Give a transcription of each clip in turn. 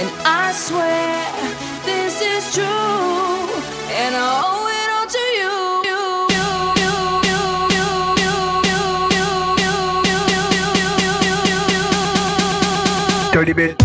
And I swear this is true. And I owe it all to you. Dirty bitch.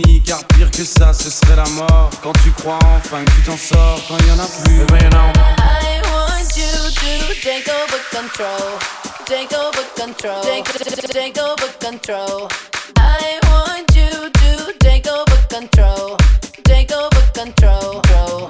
fini car pire que ça ce serait la mort. Quand tu crois enfin que tu t'en sors quand il y en a plus. Eh ben. I want you to take over control. Take over control. Take, take over control. I want you to take over control. Take over control.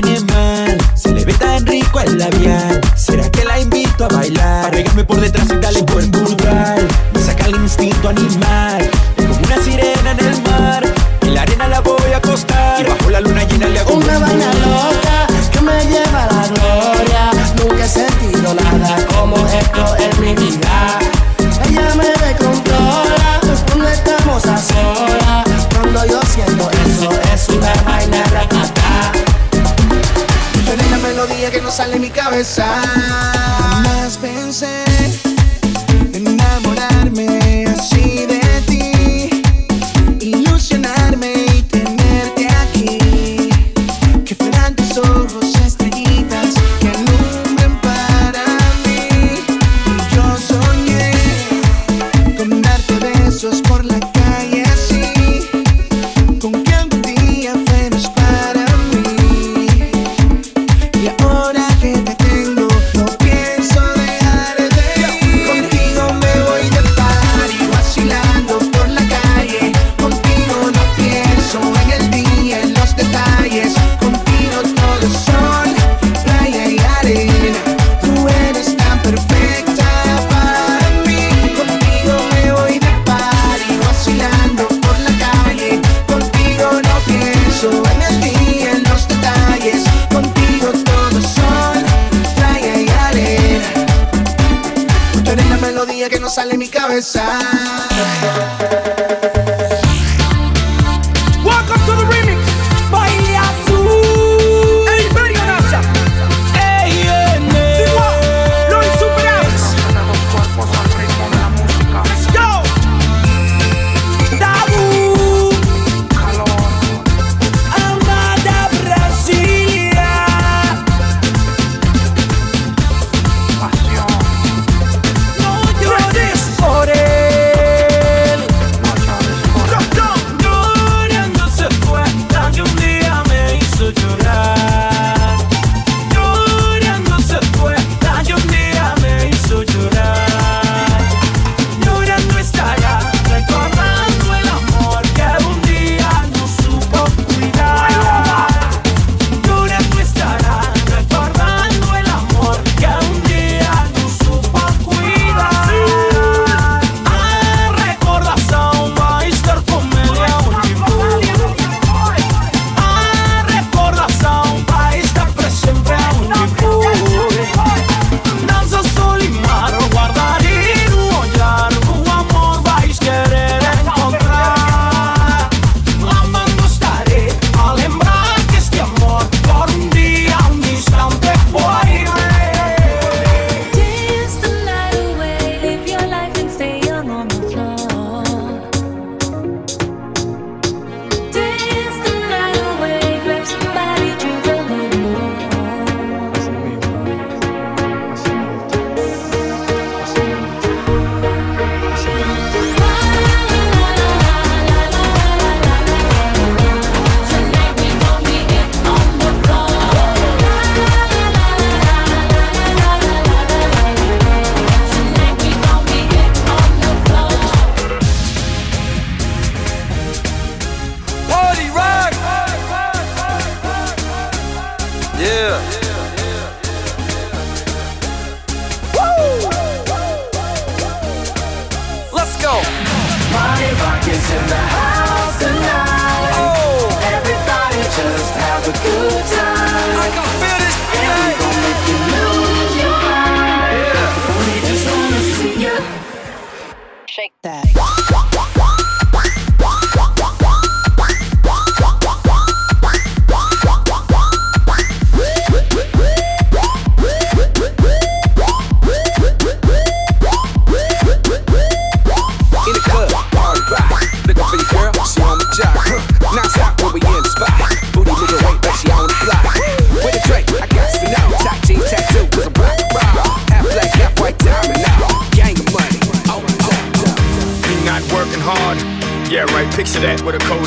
tiene. Se le ve tan rico el labial. ¿Será que la invito a bailar? Para pegarme por detrás y darle buen brutal. Me saca el instinto animal.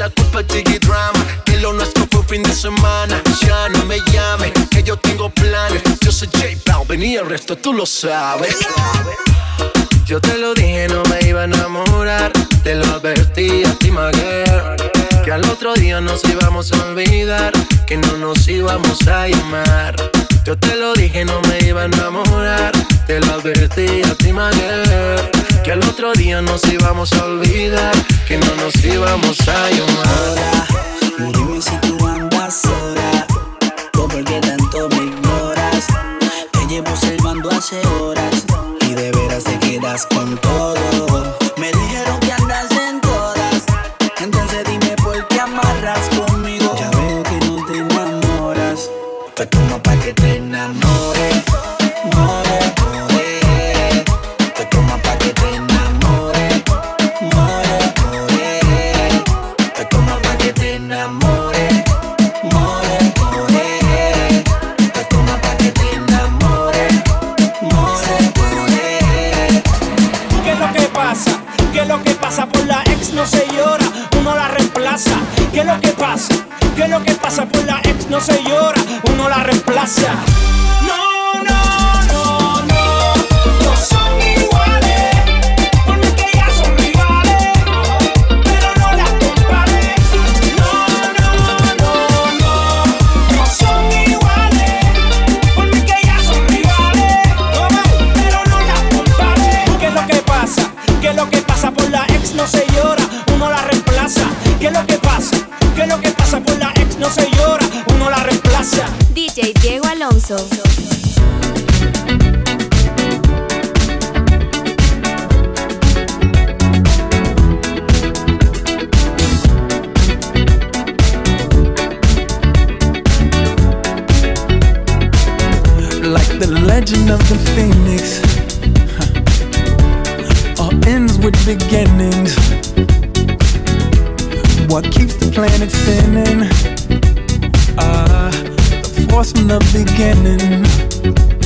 la culpa Tiki Drama. Que lo nuestro fue fin de semana. Ya no me llame, que yo tengo planes. Yo soy J Balvin y el resto tú lo sabes. Yo te lo dije, no me iba a enamorar. Te lo advertí a ti, my. Que al otro día nos íbamos a olvidar. Que no nos íbamos a llamar. Yo te lo dije, no me iba a enamorar. Te lo advertí a ti, Maguer. Que al otro día nos íbamos a olvidar. Que no nos íbamos a llamar. Ahora, dime si tú andas sola. ¿O por qué tanto me ignoras? Te llevo observando hace horas. Y de veras te quedas con todo. Me dijeron ¿Qué es lo que pasa? ¿Qué es lo que pasa? Por la ex no se llora, uno la reemplaza. no se llora, uno la reemplaza. DJ Diego Alonso. Like the legend of the phoenix, huh. all ends with beginnings. What keeps the planet spinning? are the force from the beginning.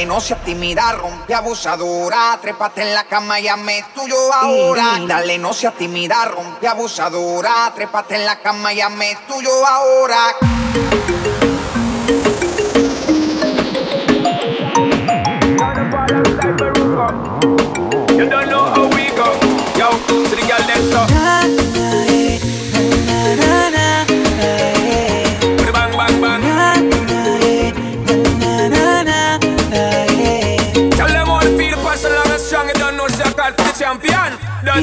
Dale, no seas tímida, rompe abusadora. Trépate en la cama y ame tuyo ahora. Dale, no seas tímida, rompe abusadora. Trépate en la cama y ame tuyo ahora.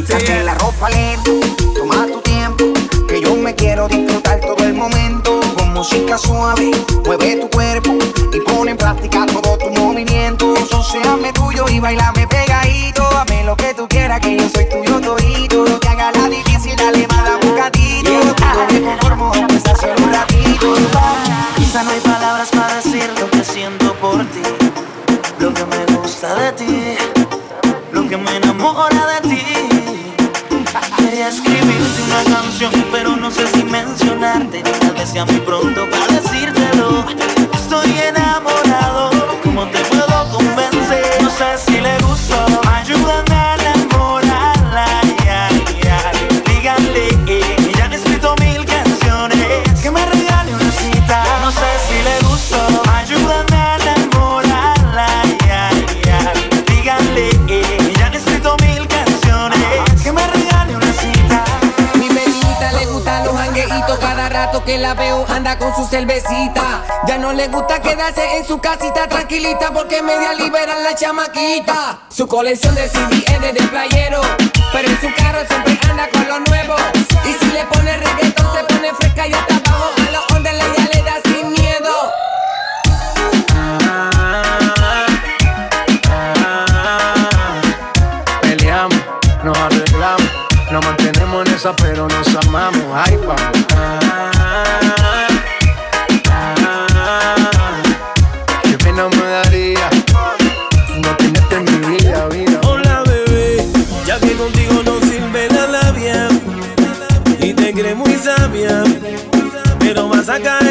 Quítate la ropa lento, toma tu tiempo, que yo me quiero disfrutar todo el momento. Con música suave, mueve tu cuerpo y pone en práctica todo tu movimiento. Sociame tuyo y bailame pegadito, dame lo que tú quieras, que yo soy tuyo todito. No te haga la difícil, dale mala la bocadillo. Yo me conformo, aunque sea solo un ratito. Quizá no hay palabras para decir lo que siento por ti, lo que me gusta de ti, lo que me enamora de ti quería escribirte una canción, pero no sé si mencionarte. Tal vez sea muy pronto para decir. que la veo anda con su cervecita. Ya no le gusta quedarse en su casita tranquilita porque media liberan la chamaquita. Su colección de CD es de, playero, pero en su carro siempre anda con lo nuevo. Y si le pone reggaetón se pone fresca y hasta abajo a los ondas ya le da sin miedo. Peleamos, Nos arreglamos, nos mantenemos en esa, pero nos amamos. Ay, papá. Cause I got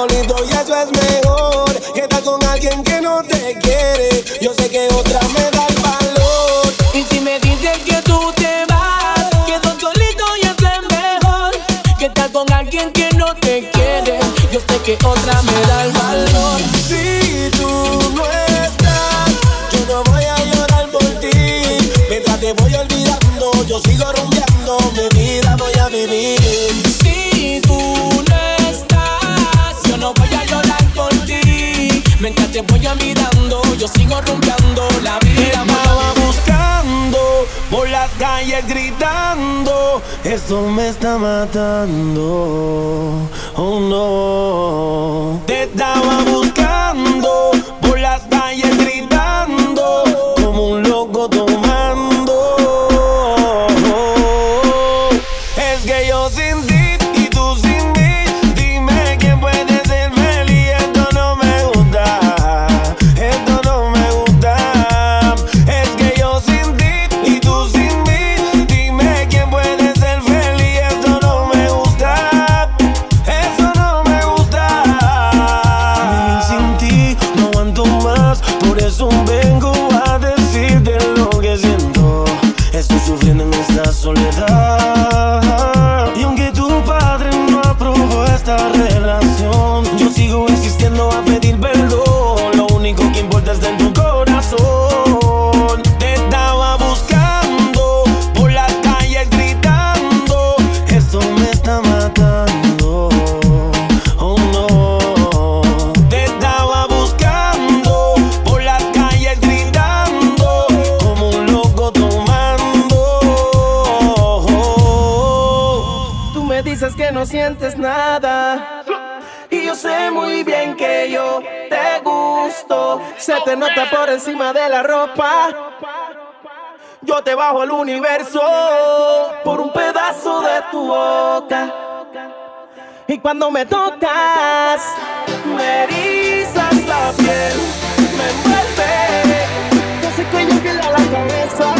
solito y eso es mejor que estar con alguien que no te quiere. Yo sé que otra me da el valor. Y si me dices que tú te vas, que estar solito y eso es mejor que estar con alguien que no te quiere. Yo sé que otra me da el valor. Si tú no estás, yo no voy a llorar por ti. Mientras te voy olvidando, yo sigo rumbo. voy a mirando, yo sigo rompeando la vida va buscando por las calles gritando, eso me está matando. Oh no. Te estaba buscando Y yo sé muy bien que yo te gusto. Se te nota por encima de la ropa. Yo te bajo el universo por un pedazo de tu boca. Y cuando me tocas, me erizas la piel, me envuelve. Yo sé que yo pierda la cabeza.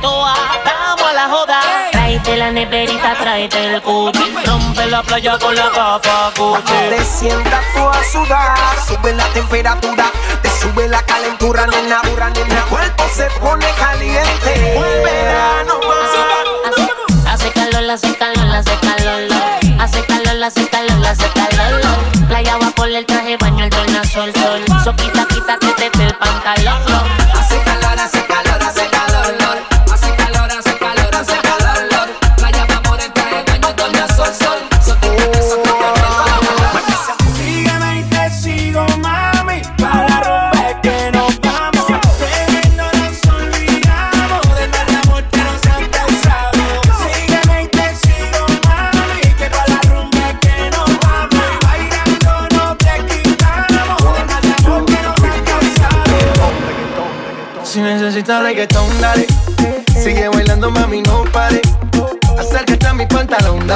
Toa. Vamos a la joda. Tráete la neverita, tráete el cuchi. Rompe la playa con la capa cuchi. Te sientas tú a sudar, sube la temperatura, te sube la calentura, nena, dura, nena. El cuerpo se pone caliente. El verano más. Hace calor, hace calor, hace calor. Hace calor, hace calor, hace calor. Playa va por el traje, baño el tornasol, sol. So quita, quita que te ve el pantalón.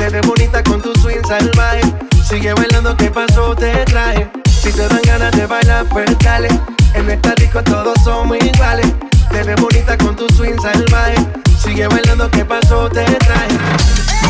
Te ves bonita con tu swing salvaje. Sigue bailando, ¿qué pasó? Te traje. Si te dan ganas de bailar, pues dale. En esta disco todos somos iguales. Te ves bonita con tu swing salvaje. Sigue bailando, ¿qué pasó? Te traje.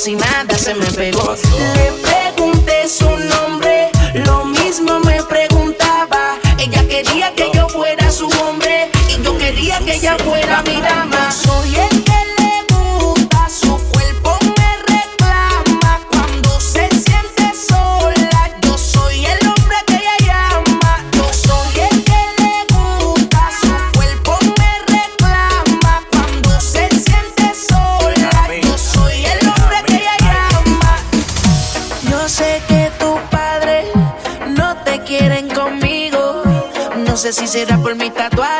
si nada se me pegó. Le pregunté su nombre, lo mismo me preguntaba. Ella quería que yo fuera su hombre y yo quería que ella fuera mi dama. Soy el será por mi tatuaje.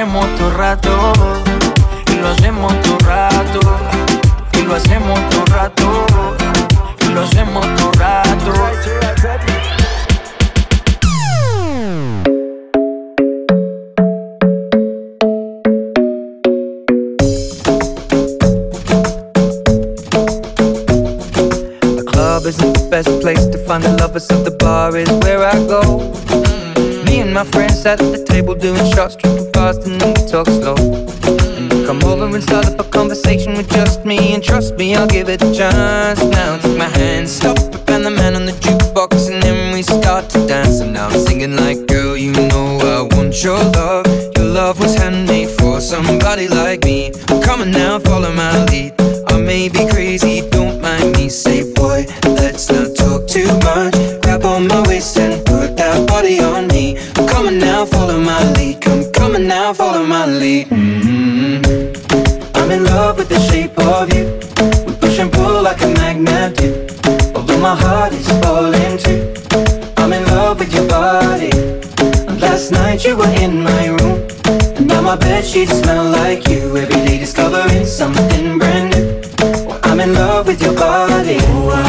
hacemos todo rato, y lo hacemos todo rato, y lo hacemos todo rato, y lo hacemos todo rato. The club isn't the best place to find the lovers, so the bar is where I go. Me and my friends sat at the table doing shots, tripping fast and you talk slow. Come over and start up a conversation with just me, and trust me, I'll give it a chance. Now take my hand, stop up and the man on the jukebox, and then we start to dance. And now I'm singing like, girl, you know I want your love. Your love was handmade for somebody like me. Come on now, follow my lead. I may be crazy. night you were in my room. and Now my bed sheets smell like you. Every day discovering something brand new. I'm in love with your body. Ooh,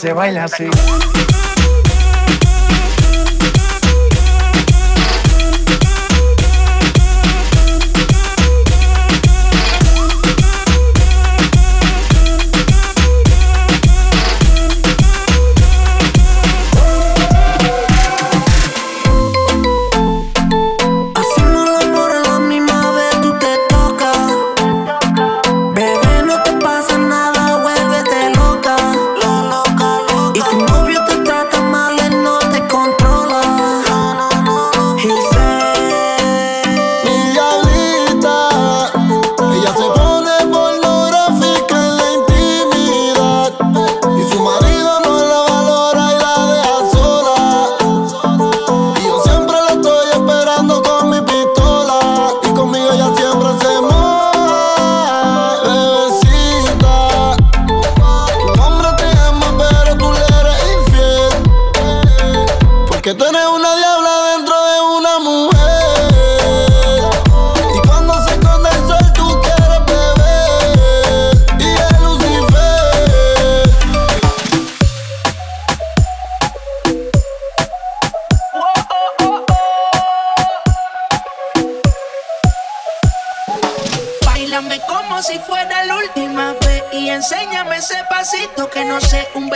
se baila así.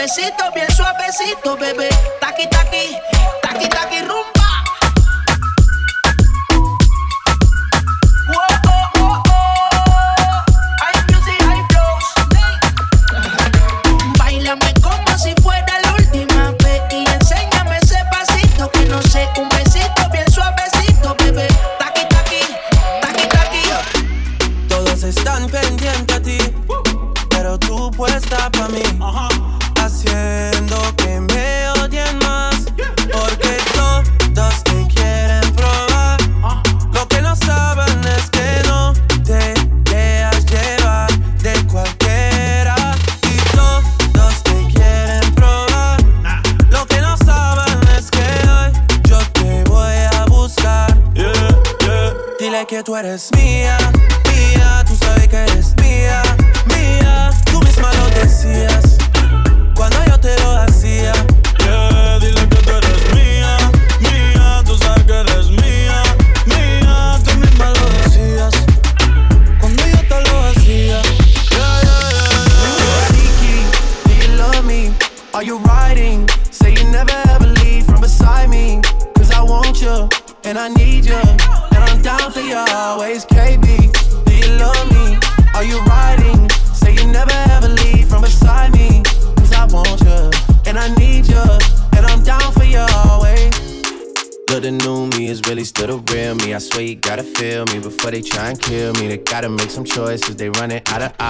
suavecito, bien suavecito, bebé.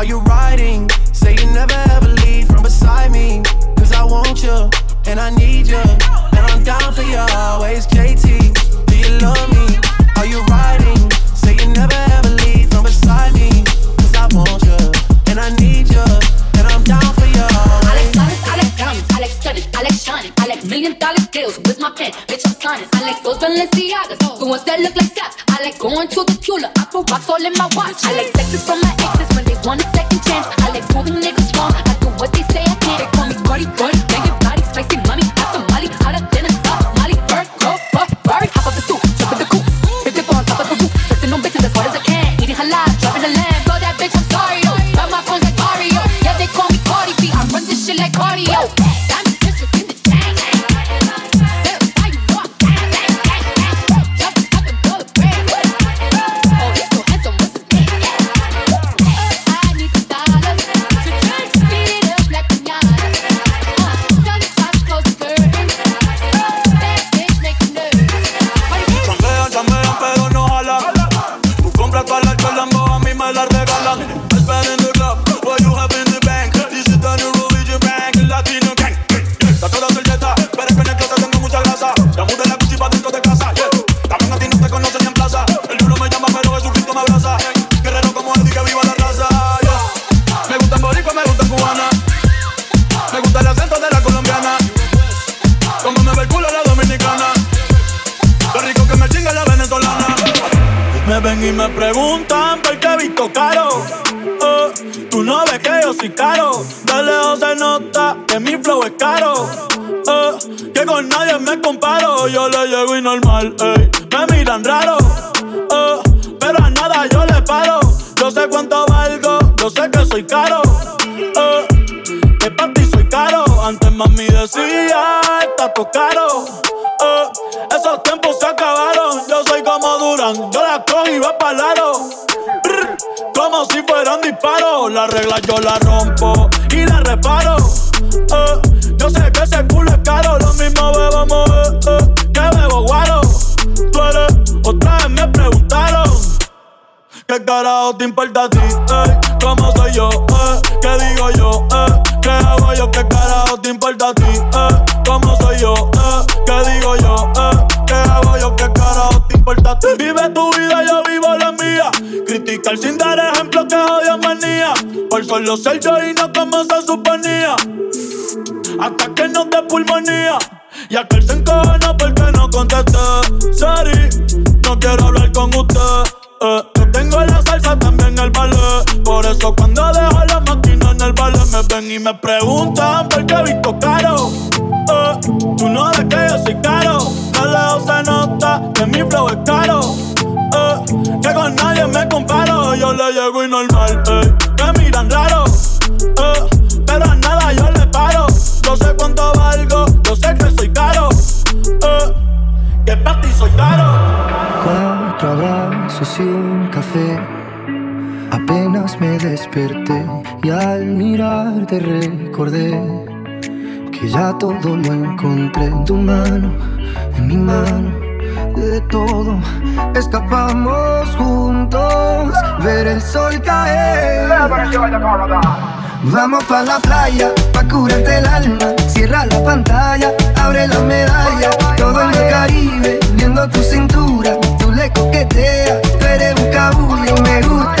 Are you riding? Say you never ever leave from beside me. Cause I want you and I need you. And I'm down for you always, JT. Do you love me? Are you riding? Say you never ever leave from beside me. Cause I want you and I need you. And I'm down for you always. Alex, Alex, Alex diamonds, Alex studded, Alex shining, Alex million dollar deals. With my pen? Bitch, I'm signing. I like those Balenciagas, the ones that look like socks. I like going to the cooler. I put rocks all in my watch. I like Por solo ser no como se suponía. Hasta que no te pulmonía. Y aquel se encojona porque no contesté. Sari, no quiero hablar con usted. Eh, yo tengo la salsa, también el ballet. Por eso cuando dejo la máquina en el ballet, me ven y me preguntan por qué he visto caro. Eh, tú no ves que yo soy caro. De lejos se nota que mi flow es caro. Eh. Que con nadie me comparo. Yo le llego y no desperté y al mirarte recordé que ya todo lo encontré en tu mano, en mi mano, de todo. Escapamos juntos, ver el sol caer. Vamos pa' la playa, pa' curarte el alma. Cierra la pantalla, abre la medalla. Todo en el Caribe, viendo tu cintura. Tú le coqueteas, tú eres un cabullo, me gusta.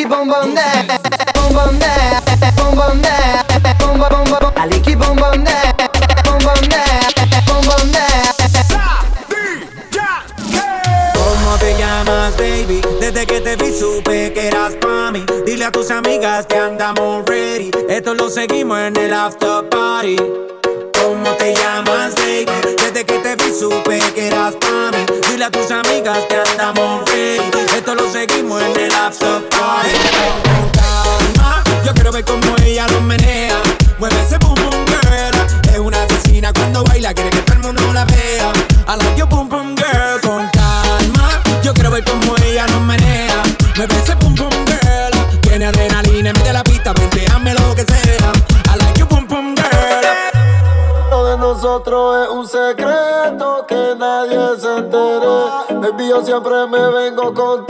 ねボンボンで siempre me vengo contigo.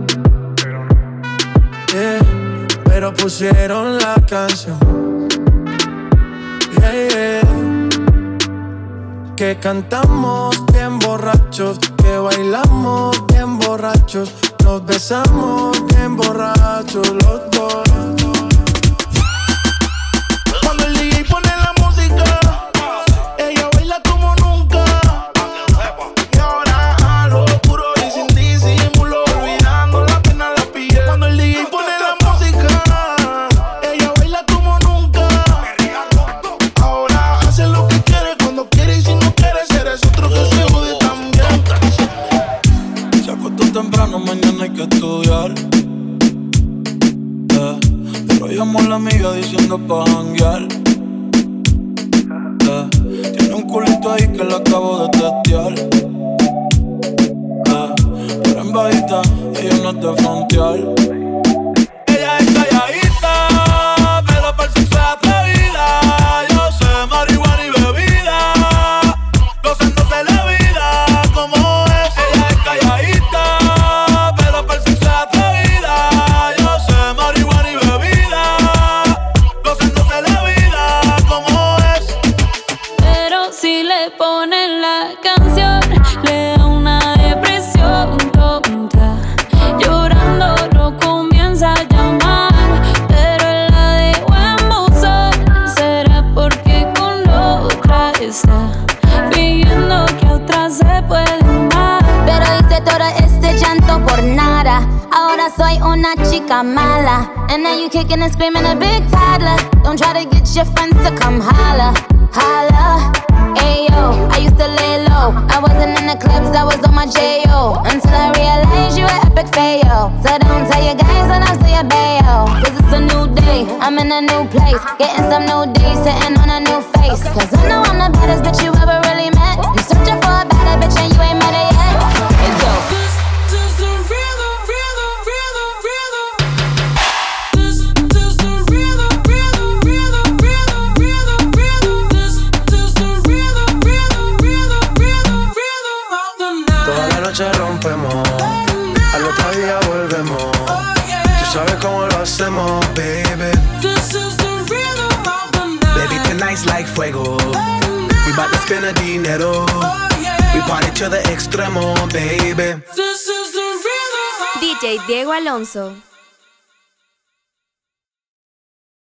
Pero pusieron la canción. Yeah. Que cantamos bien borrachos, que bailamos bien borrachos, nos besamos bien borrachos los